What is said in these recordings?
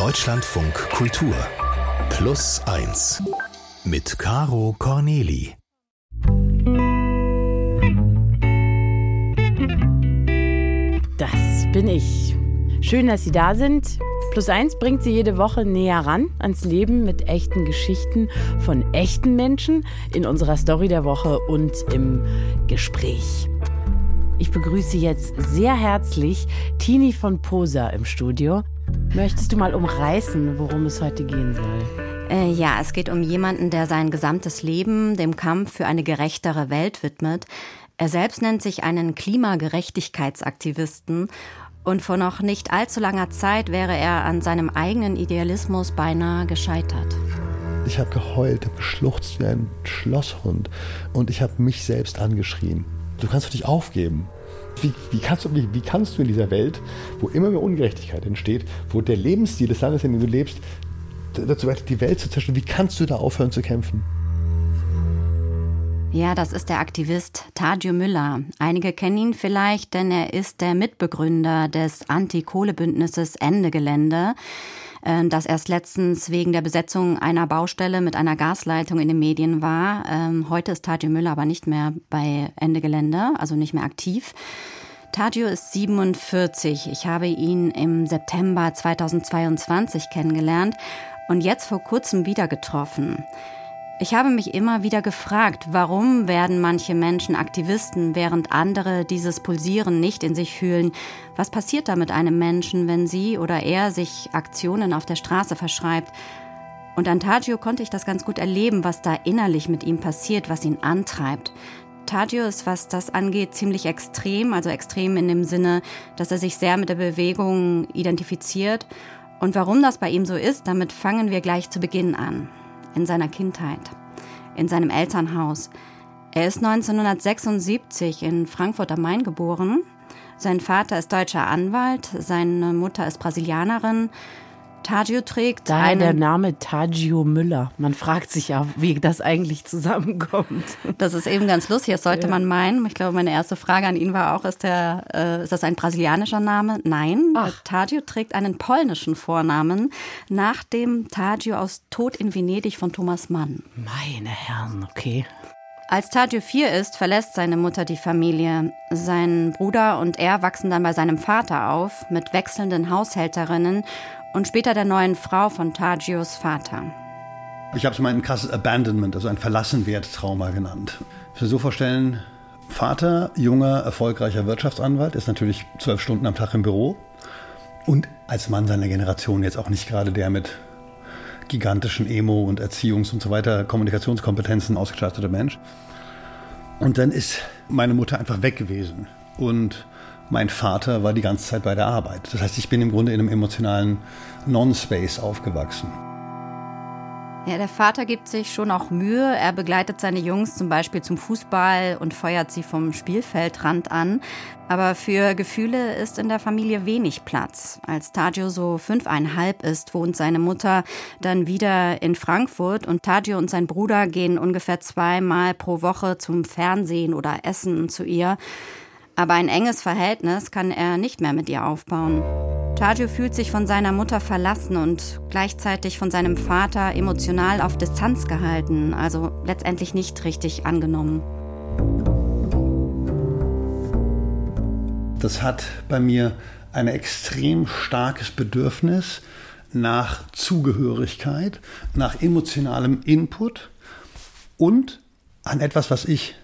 Deutschlandfunk Kultur Plus 1 mit Caro Corneli. Das bin ich. Schön, dass Sie da sind. Plus eins bringt Sie jede Woche näher ran ans Leben mit echten Geschichten von echten Menschen in unserer Story der Woche und im Gespräch. Ich begrüße jetzt sehr herzlich Tini von Posa im Studio. Möchtest du mal umreißen, worum es heute gehen soll? Äh, ja, es geht um jemanden, der sein gesamtes Leben dem Kampf für eine gerechtere Welt widmet. Er selbst nennt sich einen Klimagerechtigkeitsaktivisten und vor noch nicht allzu langer Zeit wäre er an seinem eigenen Idealismus beinahe gescheitert. Ich habe geheult, habe geschluchzt wie ein Schlosshund und ich habe mich selbst angeschrien. Du kannst doch nicht aufgeben. Wie, wie, kannst du, wie, wie, kannst du in dieser Welt, wo immer mehr Ungerechtigkeit entsteht, wo der Lebensstil des Landes, in dem du lebst, dazu weiter die Welt zu zerstören, wie kannst du da aufhören zu kämpfen? Ja, das ist der Aktivist Tadio Müller. Einige kennen ihn vielleicht, denn er ist der Mitbegründer des Anti-Kohle-Bündnisses Ende Gelände das erst letztens wegen der Besetzung einer Baustelle mit einer Gasleitung in den Medien war. Ähm, heute ist Tadio Müller aber nicht mehr bei Ende Gelände, also nicht mehr aktiv. Tadio ist 47. Ich habe ihn im September 2022 kennengelernt und jetzt vor kurzem wieder getroffen. Ich habe mich immer wieder gefragt, warum werden manche Menschen Aktivisten, während andere dieses Pulsieren nicht in sich fühlen? Was passiert da mit einem Menschen, wenn sie oder er sich Aktionen auf der Straße verschreibt? Und an Tagio konnte ich das ganz gut erleben, was da innerlich mit ihm passiert, was ihn antreibt. Tagio ist, was das angeht, ziemlich extrem, also extrem in dem Sinne, dass er sich sehr mit der Bewegung identifiziert und warum das bei ihm so ist, damit fangen wir gleich zu Beginn an. In seiner Kindheit, in seinem Elternhaus. Er ist 1976 in Frankfurt am Main geboren. Sein Vater ist deutscher Anwalt, seine Mutter ist Brasilianerin. Tagio trägt. Daher der Name Tagio Müller. Man fragt sich ja, wie das eigentlich zusammenkommt. Das ist eben ganz lustig, das sollte ja. man meinen. Ich glaube, meine erste Frage an ihn war auch, ist, der, äh, ist das ein brasilianischer Name? Nein, Ach. Tagio trägt einen polnischen Vornamen nach dem Tagio aus Tod in Venedig von Thomas Mann. Meine Herren, okay. Als Tadjo vier ist, verlässt seine Mutter die Familie. Sein Bruder und er wachsen dann bei seinem Vater auf, mit wechselnden Haushälterinnen und später der neuen Frau von Tajios Vater. Ich habe es mal ein krasses Abandonment, also ein Verlassenwert-Trauma genannt. Mir so vorstellen, Vater, junger, erfolgreicher Wirtschaftsanwalt, ist natürlich zwölf Stunden am Tag im Büro und als Mann seiner Generation jetzt auch nicht gerade der mit gigantischen Emo- und Erziehungs- und so weiter Kommunikationskompetenzen ausgestattete Mensch. Und dann ist meine Mutter einfach weg gewesen. Und mein Vater war die ganze Zeit bei der Arbeit. Das heißt, ich bin im Grunde in einem emotionalen Non-Space aufgewachsen. Ja, der Vater gibt sich schon auch Mühe. Er begleitet seine Jungs zum Beispiel zum Fußball und feuert sie vom Spielfeldrand an. Aber für Gefühle ist in der Familie wenig Platz. Als Tagio so fünfeinhalb ist, wohnt seine Mutter dann wieder in Frankfurt und Tagio und sein Bruder gehen ungefähr zweimal pro Woche zum Fernsehen oder Essen zu ihr. Aber ein enges Verhältnis kann er nicht mehr mit ihr aufbauen. Tadjo fühlt sich von seiner Mutter verlassen und gleichzeitig von seinem Vater emotional auf Distanz gehalten, also letztendlich nicht richtig angenommen. Das hat bei mir ein extrem starkes Bedürfnis nach Zugehörigkeit, nach emotionalem Input und an etwas, was ich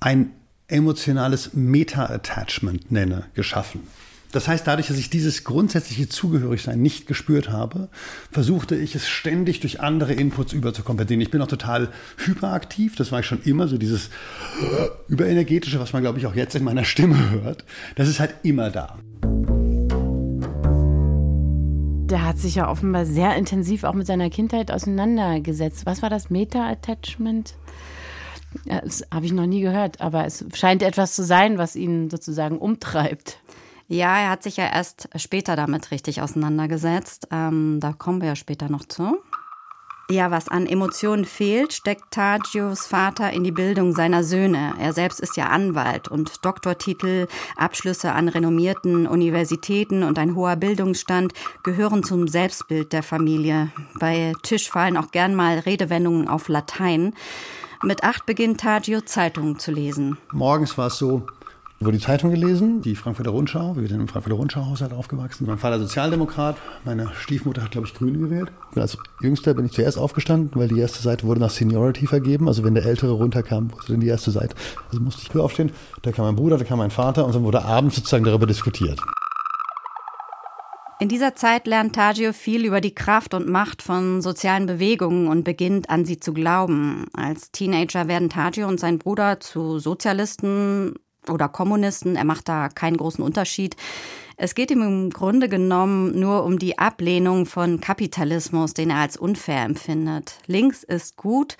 ein emotionales Meta-Attachment nenne, geschaffen. Das heißt, dadurch, dass ich dieses grundsätzliche Zugehörigsein nicht gespürt habe, versuchte ich es ständig durch andere Inputs überzukompensieren. Ich bin auch total hyperaktiv, das war ich schon immer, so dieses überenergetische, was man, glaube ich, auch jetzt in meiner Stimme hört. Das ist halt immer da. Der hat sich ja offenbar sehr intensiv auch mit seiner Kindheit auseinandergesetzt. Was war das Meta-Attachment? Das habe ich noch nie gehört, aber es scheint etwas zu sein, was ihn sozusagen umtreibt. Ja, er hat sich ja erst später damit richtig auseinandergesetzt. Ähm, da kommen wir ja später noch zu. Ja, was an Emotionen fehlt, steckt Tagios Vater in die Bildung seiner Söhne. Er selbst ist ja Anwalt und Doktortitel, Abschlüsse an renommierten Universitäten und ein hoher Bildungsstand gehören zum Selbstbild der Familie. Bei Tisch fallen auch gern mal Redewendungen auf Latein. Mit acht beginnt Tagio Zeitungen zu lesen. Morgens war es so, wurde die Zeitung gelesen, die Frankfurter Rundschau. Wir sind im Frankfurter Rundschau-Haushalt aufgewachsen. Mein Vater Sozialdemokrat, meine Stiefmutter hat, glaube ich, Grün gewählt. Als Jüngster bin ich zuerst aufgestanden, weil die erste Seite wurde nach Seniority vergeben. Also wenn der Ältere runterkam, wurde dann die erste Seite. Also musste ich früh aufstehen. Da kam mein Bruder, da kam mein Vater und dann wurde abends sozusagen darüber diskutiert. In dieser Zeit lernt Tagio viel über die Kraft und Macht von sozialen Bewegungen und beginnt an sie zu glauben. Als Teenager werden Tagio und sein Bruder zu Sozialisten oder Kommunisten. Er macht da keinen großen Unterschied. Es geht ihm im Grunde genommen nur um die Ablehnung von Kapitalismus, den er als unfair empfindet. Links ist gut,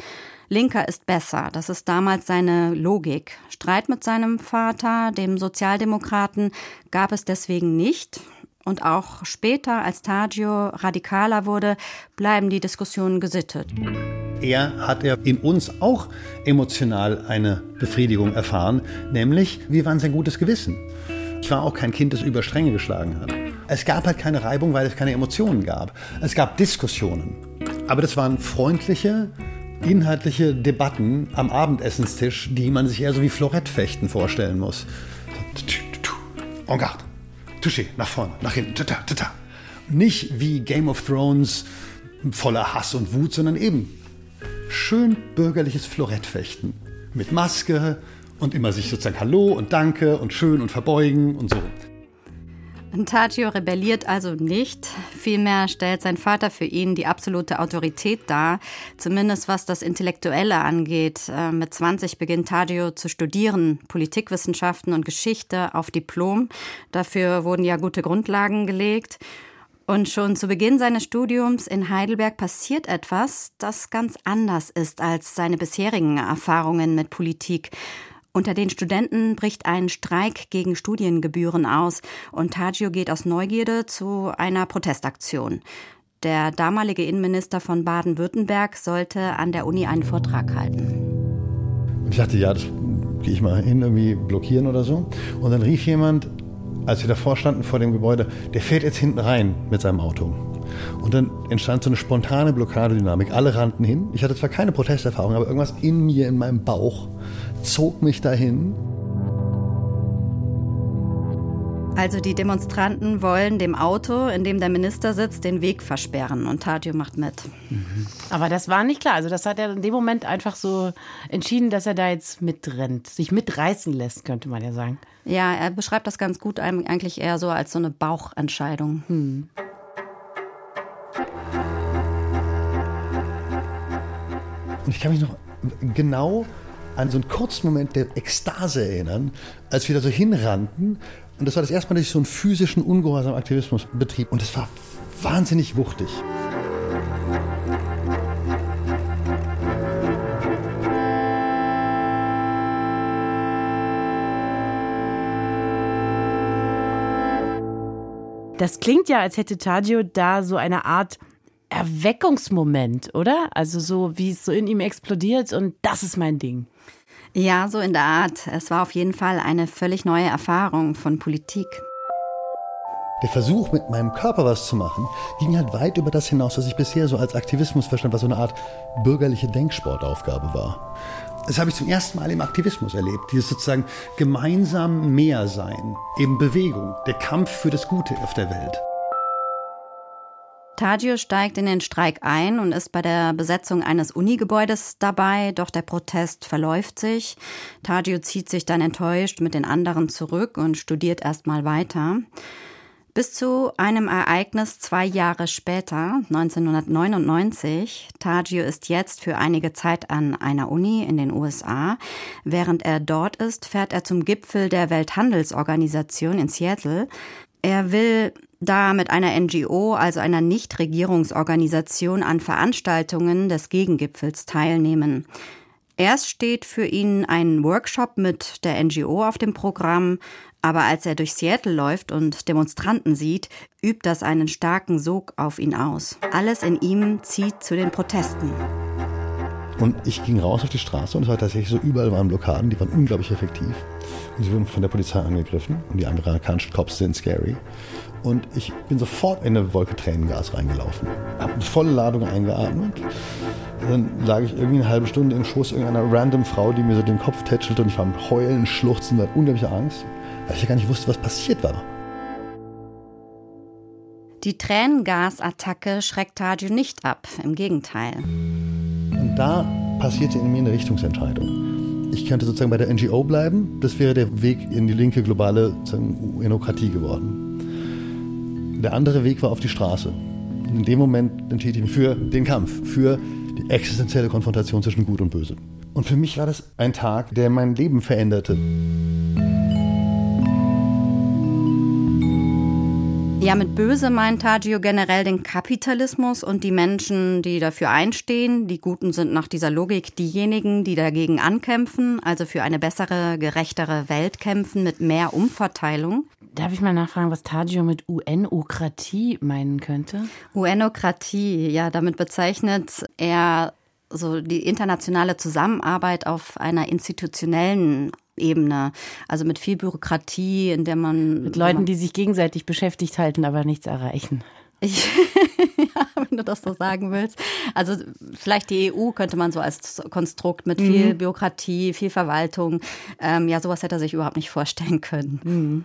Linker ist besser. Das ist damals seine Logik. Streit mit seinem Vater, dem Sozialdemokraten, gab es deswegen nicht. Und auch später, als Tagio radikaler wurde, bleiben die Diskussionen gesittet. Er hat er in uns auch emotional eine Befriedigung erfahren, nämlich wir waren sein gutes Gewissen. Ich war auch kein Kind, das über Stränge geschlagen hat. Es gab halt keine Reibung, weil es keine Emotionen gab. Es gab Diskussionen. Aber das waren freundliche, inhaltliche Debatten am Abendessenstisch, die man sich eher so wie Florettfechten vorstellen muss. En garde. Touché, nach vorne, nach hinten, tata, tata. Nicht wie Game of Thrones voller Hass und Wut, sondern eben schön bürgerliches Florettfechten. Mit Maske und immer sich sozusagen Hallo und Danke und schön und verbeugen und so. Tagio rebelliert also nicht. Vielmehr stellt sein Vater für ihn die absolute Autorität dar, zumindest was das Intellektuelle angeht. Äh, mit 20 beginnt Tagio zu studieren, Politikwissenschaften und Geschichte auf Diplom. Dafür wurden ja gute Grundlagen gelegt. Und schon zu Beginn seines Studiums in Heidelberg passiert etwas, das ganz anders ist als seine bisherigen Erfahrungen mit Politik. Unter den Studenten bricht ein Streik gegen Studiengebühren aus und Tagio geht aus Neugierde zu einer Protestaktion. Der damalige Innenminister von Baden-Württemberg sollte an der Uni einen Vortrag halten. Ich dachte, ja, das gehe ich mal hin, irgendwie blockieren oder so. Und dann rief jemand, als wir davor standen vor dem Gebäude, der fährt jetzt hinten rein mit seinem Auto. Und dann entstand so eine spontane Blockadedynamik. Alle rannten hin. Ich hatte zwar keine Protesterfahrung, aber irgendwas in mir, in meinem Bauch, zog mich dahin. Also die Demonstranten wollen dem Auto, in dem der Minister sitzt, den Weg versperren und Tadio macht mit. Mhm. Aber das war nicht klar. Also das hat er in dem Moment einfach so entschieden, dass er da jetzt mitrennt, sich mitreißen lässt, könnte man ja sagen. Ja, er beschreibt das ganz gut eigentlich eher so als so eine Bauchentscheidung. Hm. Und ich kann mich noch genau an so einen kurzen Moment der Ekstase erinnern, als wir da so hinrannten. Und das war das erste Mal, dass ich so einen physischen ungehorsam Aktivismus betrieb. Und es war wahnsinnig wuchtig. Das klingt ja, als hätte Tagio da so eine Art Erweckungsmoment, oder? Also so, wie es so in ihm explodiert und das ist mein Ding. Ja, so in der Art. Es war auf jeden Fall eine völlig neue Erfahrung von Politik. Der Versuch, mit meinem Körper was zu machen, ging halt weit über das hinaus, was ich bisher so als Aktivismus verstand, was so eine Art bürgerliche Denksportaufgabe war. Das habe ich zum ersten Mal im Aktivismus erlebt. Dieses sozusagen gemeinsam mehr sein, eben Bewegung, der Kampf für das Gute auf der Welt. Tagio steigt in den Streik ein und ist bei der Besetzung eines Unigebäudes dabei, doch der Protest verläuft sich. Tagio zieht sich dann enttäuscht mit den anderen zurück und studiert erstmal weiter. Bis zu einem Ereignis zwei Jahre später, 1999. Tagio ist jetzt für einige Zeit an einer Uni in den USA. Während er dort ist, fährt er zum Gipfel der Welthandelsorganisation in Seattle. Er will da mit einer NGO, also einer Nichtregierungsorganisation, an Veranstaltungen des Gegengipfels teilnehmen. Erst steht für ihn ein Workshop mit der NGO auf dem Programm, Aber als er durch Seattle läuft und Demonstranten sieht, übt das einen starken Sog auf ihn aus. Alles in ihm zieht zu den Protesten. Und ich ging raus auf die Straße und es war tatsächlich so, überall waren Blockaden, die waren unglaublich effektiv. Und sie wurden von der Polizei angegriffen und die amerikanischen Cops sind scary. Und ich bin sofort in eine Wolke Tränengas reingelaufen. Habe eine volle Ladung eingeatmet. Dann lag ich irgendwie eine halbe Stunde im Schoß irgendeiner random Frau, die mir so den Kopf tätschelte und ich war mit Heulen, Schluchzen, mit unglaublicher Angst, weil ich ja gar nicht wusste, was passiert war. Die Tränengasattacke schreckt Tadio nicht ab, im Gegenteil. Und da passierte in mir eine Richtungsentscheidung. Ich könnte sozusagen bei der NGO bleiben, das wäre der Weg in die linke globale Enokratie geworden. Der andere Weg war auf die Straße. Und in dem Moment entschied ich mich für den Kampf, für die existenzielle Konfrontation zwischen Gut und Böse. Und für mich war das ein Tag, der mein Leben veränderte. Ja, mit böse meint Tagio generell den Kapitalismus und die Menschen, die dafür einstehen. Die Guten sind nach dieser Logik diejenigen, die dagegen ankämpfen, also für eine bessere, gerechtere Welt kämpfen mit mehr Umverteilung. Darf ich mal nachfragen, was Tagio mit UN-Okratie meinen könnte? UN-Okratie, ja, damit bezeichnet er so die internationale Zusammenarbeit auf einer institutionellen Ebene. Also mit viel Bürokratie, in der man. Mit Leuten, die sich gegenseitig beschäftigt halten, aber nichts erreichen. Ich, ja, wenn du das so sagen willst. Also vielleicht die EU könnte man so als Konstrukt mit viel mhm. Bürokratie, viel Verwaltung. Ähm, ja, sowas hätte er sich überhaupt nicht vorstellen können. Mhm.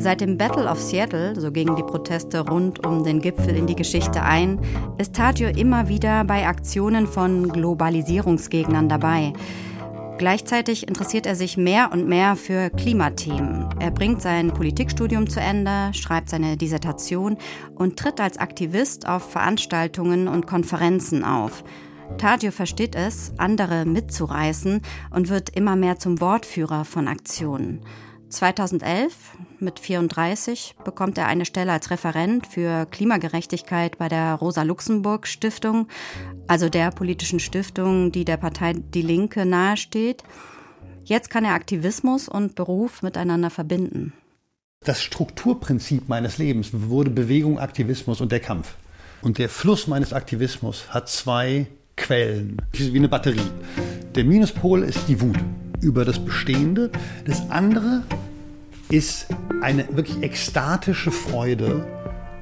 Seit dem Battle of Seattle, so gingen die Proteste rund um den Gipfel in die Geschichte ein, ist Tadjo immer wieder bei Aktionen von Globalisierungsgegnern dabei. Gleichzeitig interessiert er sich mehr und mehr für Klimathemen. Er bringt sein Politikstudium zu Ende, schreibt seine Dissertation und tritt als Aktivist auf Veranstaltungen und Konferenzen auf. Tadio versteht es, andere mitzureißen und wird immer mehr zum Wortführer von Aktionen. 2011, mit 34, bekommt er eine Stelle als Referent für Klimagerechtigkeit bei der Rosa-Luxemburg-Stiftung, also der politischen Stiftung, die der Partei Die Linke nahesteht. Jetzt kann er Aktivismus und Beruf miteinander verbinden. Das Strukturprinzip meines Lebens wurde Bewegung, Aktivismus und der Kampf. Und der Fluss meines Aktivismus hat zwei Quellen, wie eine Batterie. Der Minuspol ist die Wut über das Bestehende. Das andere ist eine wirklich ekstatische Freude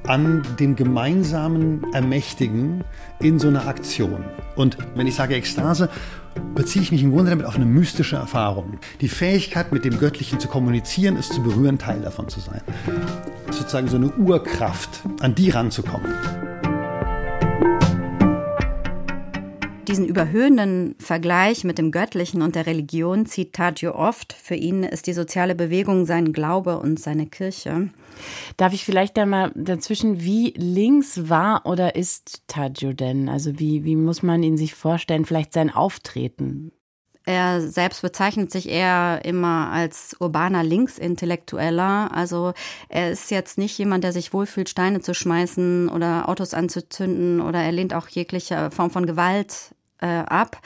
an dem gemeinsamen Ermächtigen in so einer Aktion. Und wenn ich sage Ekstase, beziehe ich mich im Grunde damit auf eine mystische Erfahrung. Die Fähigkeit, mit dem Göttlichen zu kommunizieren, es zu berühren, Teil davon zu sein. Sozusagen so eine Urkraft, an die ranzukommen. Diesen überhöhenden Vergleich mit dem Göttlichen und der Religion zieht Taggio oft. Für ihn ist die soziale Bewegung sein Glaube und seine Kirche. Darf ich vielleicht da mal dazwischen, wie links war oder ist Taggio denn? Also wie, wie muss man ihn sich vorstellen, vielleicht sein Auftreten? Er selbst bezeichnet sich eher immer als urbaner Linksintellektueller. Also er ist jetzt nicht jemand, der sich wohlfühlt, Steine zu schmeißen oder Autos anzuzünden oder er lehnt auch jegliche Form von Gewalt äh, ab.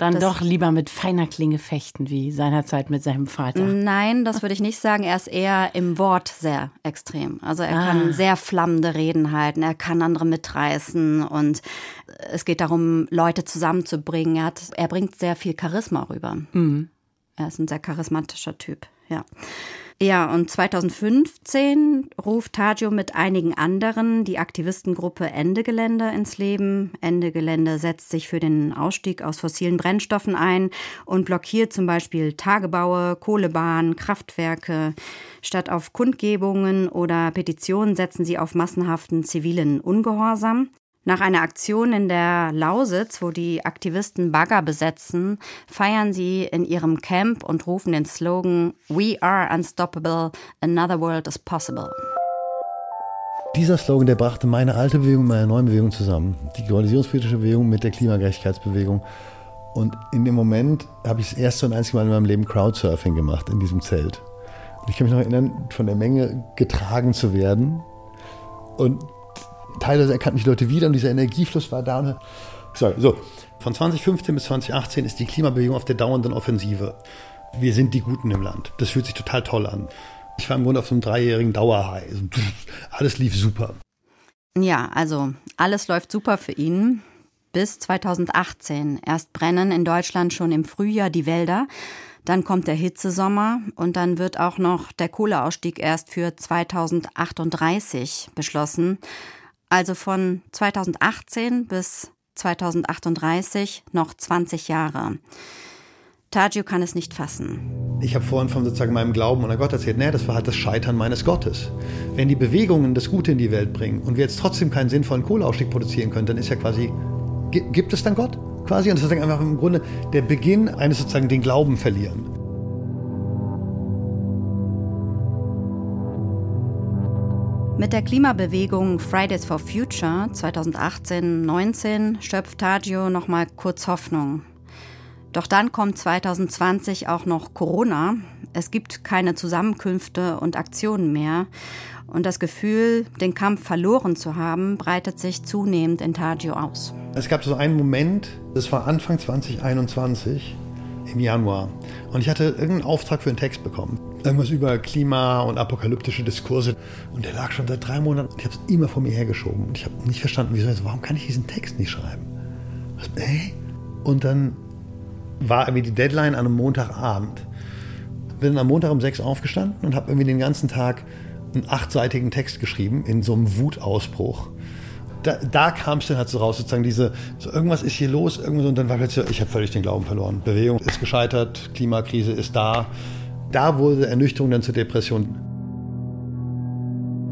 Dann das, doch lieber mit feiner Klinge fechten, wie seinerzeit mit seinem Vater. Nein, das würde ich nicht sagen. Er ist eher im Wort sehr extrem. Also er ah. kann sehr flammende Reden halten, er kann andere mitreißen und es geht darum, Leute zusammenzubringen. Er, hat, er bringt sehr viel Charisma rüber. Mhm. Er ist ein sehr charismatischer Typ, ja. Ja, und 2015 ruft Tagio mit einigen anderen die Aktivistengruppe Ende Gelände ins Leben. Ende Gelände setzt sich für den Ausstieg aus fossilen Brennstoffen ein und blockiert zum Beispiel Tagebaue, Kohlebahnen, Kraftwerke. Statt auf Kundgebungen oder Petitionen setzen sie auf massenhaften zivilen Ungehorsam. Nach einer Aktion in der Lausitz, wo die Aktivisten Bagger besetzen, feiern sie in ihrem Camp und rufen den Slogan We are unstoppable, another world is possible. Dieser Slogan, der brachte meine alte Bewegung mit meiner neuen Bewegung zusammen. Die globalisierungspolitische Bewegung mit der Klimagerechtigkeitsbewegung. Und in dem Moment habe ich das erste und einzige Mal in meinem Leben Crowdsurfing gemacht in diesem Zelt. Und ich kann mich noch erinnern, von der Menge getragen zu werden und teilweise erkannten mich Leute wieder und dieser Energiefluss war da. Und, Sorry, so, von 2015 bis 2018 ist die Klimabewegung auf der dauernden Offensive. Wir sind die Guten im Land. Das fühlt sich total toll an. Ich war im Grunde auf so einem dreijährigen Dauerhigh. Alles lief super. Ja, also alles läuft super für ihn. Bis 2018. Erst brennen in Deutschland schon im Frühjahr die Wälder. Dann kommt der Hitzesommer und dann wird auch noch der Kohleausstieg erst für 2038 beschlossen. Also von 2018 bis 2038 noch 20 Jahre. Tagio kann es nicht fassen. Ich habe vorhin von sozusagen meinem Glauben an Gott erzählt. Nee, das war halt das Scheitern meines Gottes. Wenn die Bewegungen das Gute in die Welt bringen und wir jetzt trotzdem keinen sinnvollen Kohleausstieg produzieren können, dann ist ja quasi, gibt es dann Gott? Quasi, und das ist sozusagen einfach im Grunde der Beginn eines sozusagen den Glauben verlieren. Mit der Klimabewegung Fridays for Future 2018-19 schöpft Tagio nochmal kurz Hoffnung. Doch dann kommt 2020 auch noch Corona. Es gibt keine Zusammenkünfte und Aktionen mehr. Und das Gefühl, den Kampf verloren zu haben, breitet sich zunehmend in Tagio aus. Es gab so einen Moment, das war Anfang 2021, im Januar. Und ich hatte irgendeinen Auftrag für einen Text bekommen irgendwas über Klima und apokalyptische Diskurse. Und der lag schon seit drei Monaten ich habe es immer vor mir hergeschoben. Und ich habe nicht verstanden, wieso, warum kann ich diesen Text nicht schreiben? Was, hey? Und dann war irgendwie die Deadline an einem Montagabend. Bin am Montag um sechs aufgestanden und habe irgendwie den ganzen Tag einen achtseitigen Text geschrieben in so einem Wutausbruch. Da, da kam es dann halt so raus, sozusagen diese, so irgendwas ist hier los, irgendwas, und dann war plötzlich, ich habe völlig den Glauben verloren. Bewegung ist gescheitert, Klimakrise ist da da wurde Ernüchterung dann zur Depression.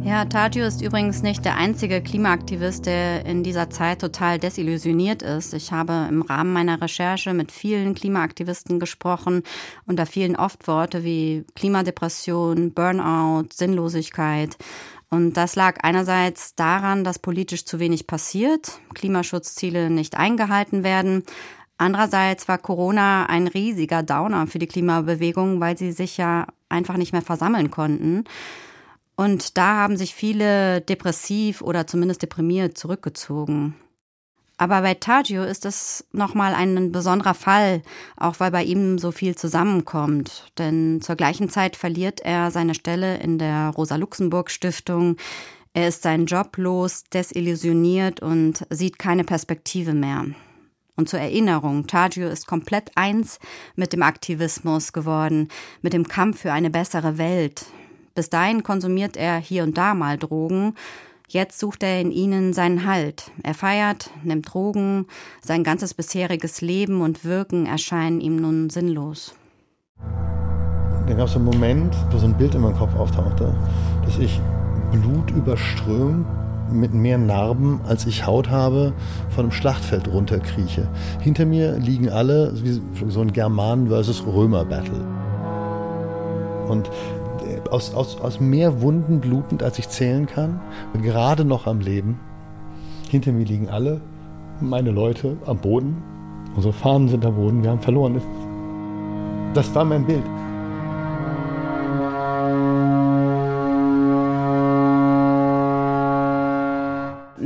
Ja, Tadjo ist übrigens nicht der einzige Klimaaktivist, der in dieser Zeit total desillusioniert ist. Ich habe im Rahmen meiner Recherche mit vielen Klimaaktivisten gesprochen und da fielen oft Worte wie Klimadepression, Burnout, Sinnlosigkeit. Und das lag einerseits daran, dass politisch zu wenig passiert, Klimaschutzziele nicht eingehalten werden, Andererseits war Corona ein riesiger Downer für die Klimabewegung, weil sie sich ja einfach nicht mehr versammeln konnten. Und da haben sich viele depressiv oder zumindest deprimiert zurückgezogen. Aber bei Tagio ist es nochmal ein besonderer Fall, auch weil bei ihm so viel zusammenkommt. Denn zur gleichen Zeit verliert er seine Stelle in der Rosa-Luxemburg-Stiftung. Er ist seinen Job los, desillusioniert und sieht keine Perspektive mehr. Und zur Erinnerung, Tagio ist komplett eins mit dem Aktivismus geworden, mit dem Kampf für eine bessere Welt. Bis dahin konsumiert er hier und da mal Drogen. Jetzt sucht er in ihnen seinen Halt. Er feiert, nimmt Drogen, sein ganzes bisheriges Leben und Wirken erscheinen ihm nun sinnlos. Da gab es einen Moment, wo so ein Bild in meinem Kopf auftauchte, dass ich blutüberströmt mit mehr Narben, als ich Haut habe, von einem Schlachtfeld runterkrieche. Hinter mir liegen alle wie so ein Germanen versus Römer Battle. Und äh, aus, aus, aus mehr Wunden blutend, als ich zählen kann, gerade noch am Leben. Hinter mir liegen alle meine Leute am Boden. Unsere Fahnen sind am Boden, wir haben verloren. Das war mein Bild.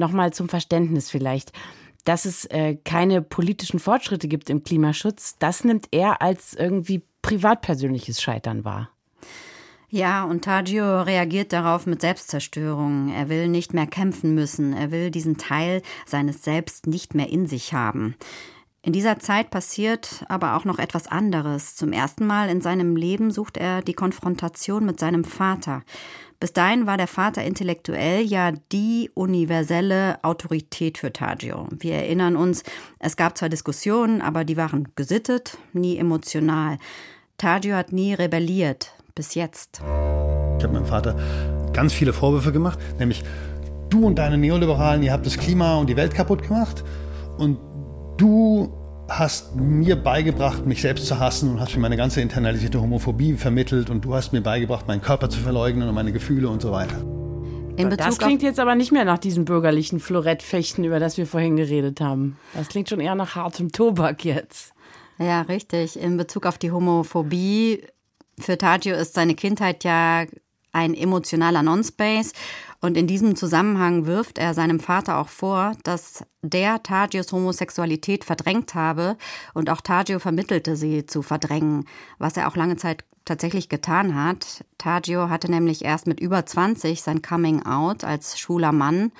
Nochmal zum Verständnis vielleicht. Dass es äh, keine politischen Fortschritte gibt im Klimaschutz, das nimmt er als irgendwie privatpersönliches Scheitern wahr. Ja, und Tagio reagiert darauf mit Selbstzerstörung. Er will nicht mehr kämpfen müssen. Er will diesen Teil seines Selbst nicht mehr in sich haben. In dieser Zeit passiert aber auch noch etwas anderes. Zum ersten Mal in seinem Leben sucht er die Konfrontation mit seinem Vater. Bis dahin war der Vater intellektuell ja die universelle Autorität für Tagio. Wir erinnern uns, es gab zwar Diskussionen, aber die waren gesittet, nie emotional. Tagio hat nie rebelliert, bis jetzt. Ich habe meinem Vater ganz viele Vorwürfe gemacht, nämlich du und deine Neoliberalen, ihr habt das Klima und die Welt kaputt gemacht und du hast mir beigebracht, mich selbst zu hassen und hast mir meine ganze internalisierte Homophobie vermittelt und du hast mir beigebracht, meinen Körper zu verleugnen und meine Gefühle und so weiter. das klingt jetzt aber nicht mehr nach diesem bürgerlichen Florettfechten, über das wir vorhin geredet haben. Das klingt schon eher nach hartem Tobak jetzt. Ja, richtig. In Bezug auf die Homophobie, für Tagio ist seine Kindheit ja ein emotionaler Non-Space Und in diesem Zusammenhang wirft er seinem Vater auch vor, dass der Tagios Homosexualität verdrängt habe und auch Tagio vermittelte sie zu verdrängen, was er auch lange Zeit tatsächlich getan hat. Tagio hatte nämlich erst mit über 20 sein Coming Out als schwuler Mann.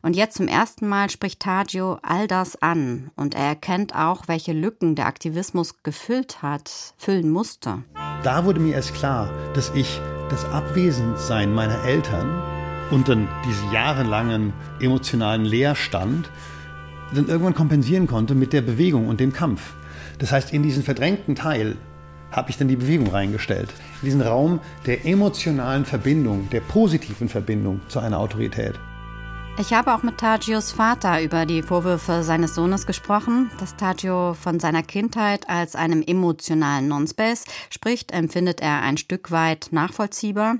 Und jetzt zum ersten Mal spricht Tagio all das an und er erkennt auch, welche Lücken der Aktivismus gefüllt hat, füllen musste. Da wurde mir erst klar, dass ich das Abwesendsein meiner Eltern und dann diesen jahrelangen emotionalen Leerstand dann irgendwann kompensieren konnte mit der Bewegung und dem Kampf. Das heißt, in diesen verdrängten Teil habe ich dann die Bewegung reingestellt. In diesen Raum der emotionalen Verbindung, der positiven Verbindung zu einer Autorität. Ich habe auch mit Tagios Vater über die Vorwürfe seines Sohnes gesprochen. Dass Tagio von seiner Kindheit als einem emotionalen Nonspace spricht, empfindet er ein Stück weit nachvollziehbar.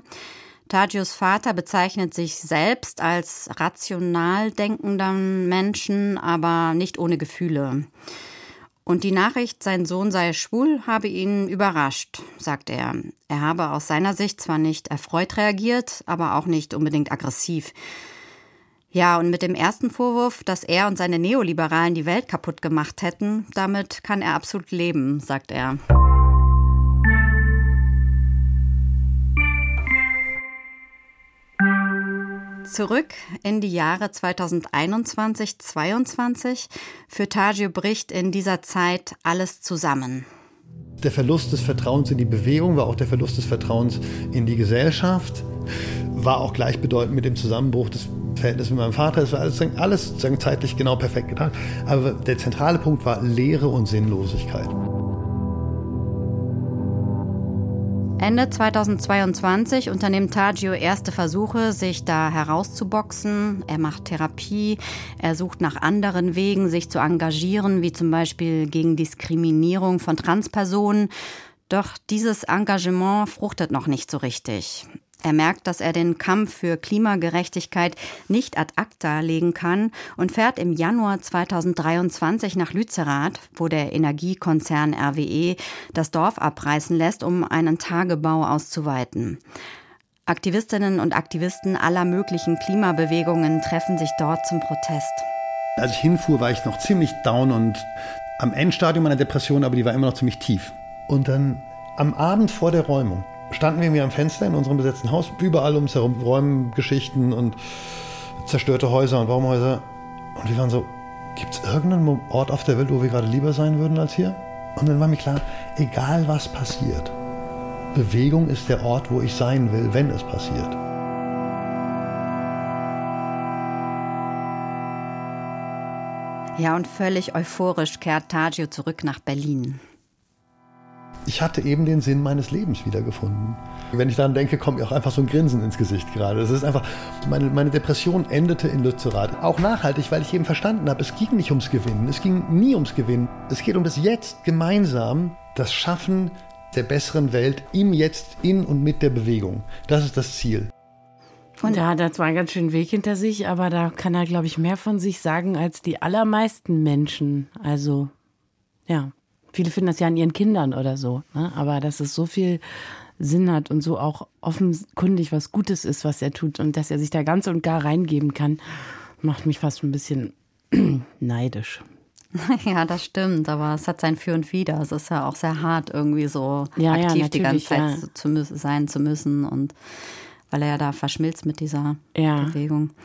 Tagios Vater bezeichnet sich selbst als rational denkenden Menschen, aber nicht ohne Gefühle. Und die Nachricht, sein Sohn sei schwul, habe ihn überrascht, sagt er. Er habe aus seiner Sicht zwar nicht erfreut reagiert, aber auch nicht unbedingt aggressiv. Ja, und mit dem ersten Vorwurf, dass er und seine Neoliberalen die Welt kaputt gemacht hätten, damit kann er absolut leben, sagt er. Zurück in die Jahre 2021, 2022. Für Tagio bricht in dieser Zeit alles zusammen. Der Verlust des Vertrauens in die Bewegung war auch der Verlust des Vertrauens in die Gesellschaft, war auch gleichbedeutend mit dem Zusammenbruch des Verhältnisses mit meinem Vater. Es war alles, alles zeitlich genau perfekt getan. Aber der zentrale Punkt war Leere und Sinnlosigkeit. Ende 2022 unternimmt Tagio erste Versuche, sich da herauszuboxen. Er macht Therapie, er sucht nach anderen Wegen, sich zu engagieren, wie zum Beispiel gegen Diskriminierung von Transpersonen. Doch dieses Engagement fruchtet noch nicht so richtig. Er merkt, dass er den Kampf für Klimagerechtigkeit nicht ad acta legen kann und fährt im Januar 2023 nach Lützerath, wo der Energiekonzern RWE das Dorf abreißen lässt, um einen Tagebau auszuweiten. Aktivistinnen und Aktivisten aller möglichen Klimabewegungen treffen sich dort zum Protest. Als ich hinfuhr, war ich noch ziemlich down und am Endstadium meiner Depression, aber die war immer noch ziemlich tief. Und dann am Abend vor der Räumung standen wir mir am Fenster in unserem besetzten Haus, überall ums herum Räumgeschichten und zerstörte Häuser und Baumhäuser. Und wir waren so, gibt es irgendeinen Ort auf der Welt, wo wir gerade lieber sein würden als hier? Und dann war mir klar, egal was passiert, Bewegung ist der Ort, wo ich sein will, wenn es passiert. Ja, und völlig euphorisch kehrt Tagio zurück nach Berlin ich hatte eben den Sinn meines Lebens wiedergefunden. Wenn ich daran denke, kommt mir auch einfach so ein Grinsen ins Gesicht gerade. Das ist einfach, meine, meine Depression endete in Lützerath. Auch nachhaltig, weil ich eben verstanden habe, es ging nicht ums Gewinnen. Es ging nie ums Gewinnen. Es geht um das Jetzt gemeinsam, das Schaffen der besseren Welt im Jetzt, in und mit der Bewegung. Das ist das Ziel. Und hat da zwar einen ganz schönen Weg hinter sich, aber da kann er, glaube ich, mehr von sich sagen als die allermeisten Menschen. Also, ja. Viele finden das ja an ihren Kindern oder so. Ne? Aber dass es so viel Sinn hat und so auch offenkundig was Gutes ist, was er tut und dass er sich da ganz und gar reingeben kann, macht mich fast ein bisschen neidisch. Ja, das stimmt, aber es hat sein Für und Wider. Es ist ja auch sehr hart, irgendwie so ja, aktiv ja, die ganze Zeit ja. zu, sein zu müssen und weil er ja da verschmilzt mit dieser Bewegung. Ja,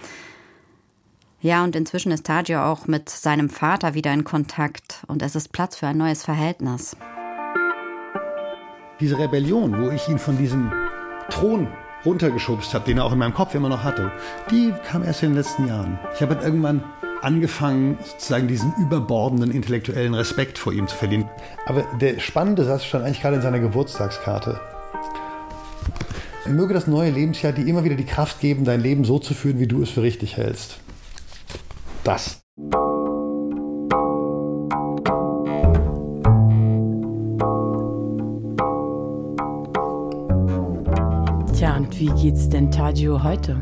und inzwischen ist Tagio auch mit seinem Vater wieder in Kontakt und es ist Platz für ein neues Verhältnis. Diese Rebellion, wo ich ihn von diesem Thron runtergeschubst habe, den er auch in meinem Kopf immer noch hatte, die kam erst in den letzten Jahren. Ich habe irgendwann angefangen, sozusagen diesen überbordenden intellektuellen Respekt vor ihm zu verlieren. Aber der spannende Satz stand eigentlich gerade in seiner Geburtstagskarte. Möge das neue Lebensjahr dir immer wieder die Kraft geben, dein Leben so zu führen, wie du es für richtig hältst das. Tja, und wie geht's denn Tagio heute?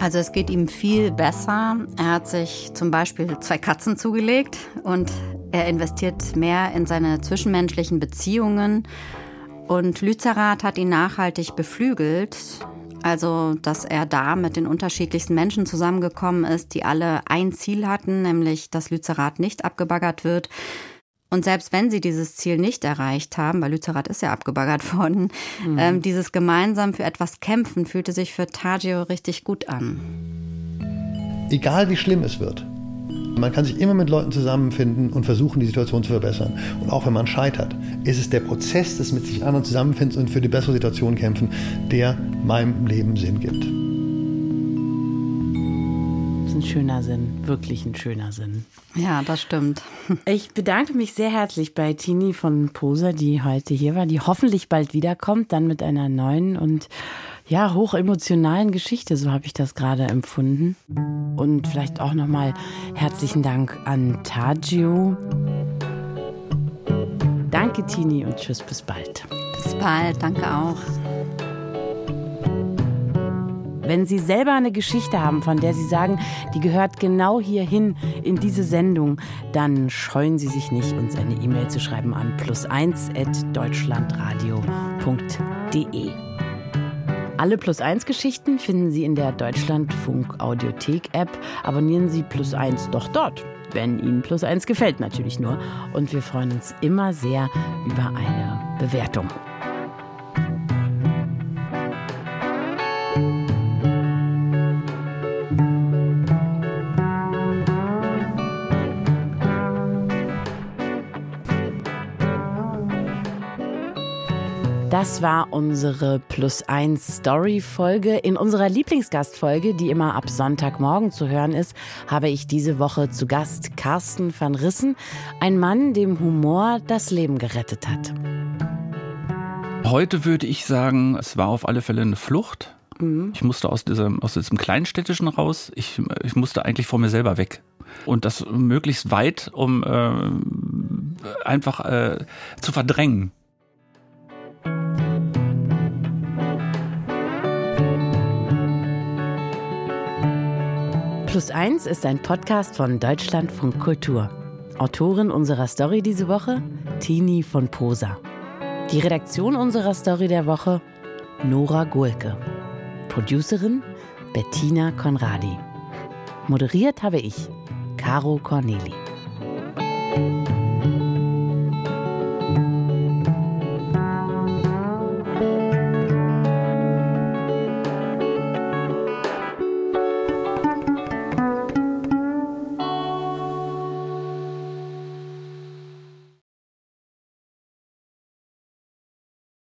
Also es geht ihm viel besser. Er hat sich zum Beispiel zwei Katzen zugelegt und er investiert mehr in seine zwischenmenschlichen Beziehungen. Und Lützerath hat ihn nachhaltig beflügelt. Also, dass er da mit den unterschiedlichsten Menschen zusammengekommen ist, die alle ein Ziel hatten, nämlich dass Lützerath nicht abgebaggert wird. Und selbst wenn sie dieses Ziel nicht erreicht haben, weil Lützerath ist ja abgebaggert worden, mhm. ähm, dieses gemeinsam für etwas kämpfen fühlte sich für Tagio richtig gut an. Egal wie schlimm es wird, man kann sich immer mit Leuten zusammenfinden und versuchen, die Situation zu verbessern. Und auch wenn man scheitert, ist es der Prozess des mit sich anderen Zusammenfindens und für die bessere Situation kämpfen, der meinem Leben Sinn gibt. Das ist ein schöner Sinn, wirklich ein schöner Sinn. Ja, das stimmt. Ich bedanke mich sehr herzlich bei Tini von Poser, die heute hier war, die hoffentlich bald wiederkommt, dann mit einer neuen und ja, hochemotionalen Geschichte, so habe ich das gerade empfunden. Und vielleicht auch nochmal herzlichen Dank an Tagio. Danke, Tini, und tschüss, bis bald. Bis bald, danke auch. Wenn Sie selber eine Geschichte haben, von der Sie sagen, die gehört genau hierhin in diese Sendung, dann scheuen Sie sich nicht, uns eine E-Mail zu schreiben an plus1.deutschlandradio.de. Alle Plus 1 Geschichten finden Sie in der Deutschlandfunk Audiothek App. Abonnieren Sie Plus 1 doch dort, wenn Ihnen Plus 1 gefällt natürlich nur. Und wir freuen uns immer sehr über eine Bewertung. Das war unsere Plus 1 Story Folge. In unserer Lieblingsgastfolge, die immer ab Sonntagmorgen zu hören ist, habe ich diese Woche zu Gast Carsten van Rissen, ein Mann, dem Humor das Leben gerettet hat. Heute würde ich sagen, es war auf alle Fälle eine Flucht. Mhm. Ich musste aus diesem, aus diesem Kleinstädtischen raus. Ich, ich musste eigentlich vor mir selber weg. Und das möglichst weit, um äh, einfach äh, zu verdrängen. Plus 1 ist ein Podcast von Deutschlandfunk Kultur. Autorin unserer Story diese Woche, Tini von Posa. Die Redaktion unserer Story der Woche, Nora Gulke. Producerin, Bettina Konradi. Moderiert habe ich, Caro Corneli.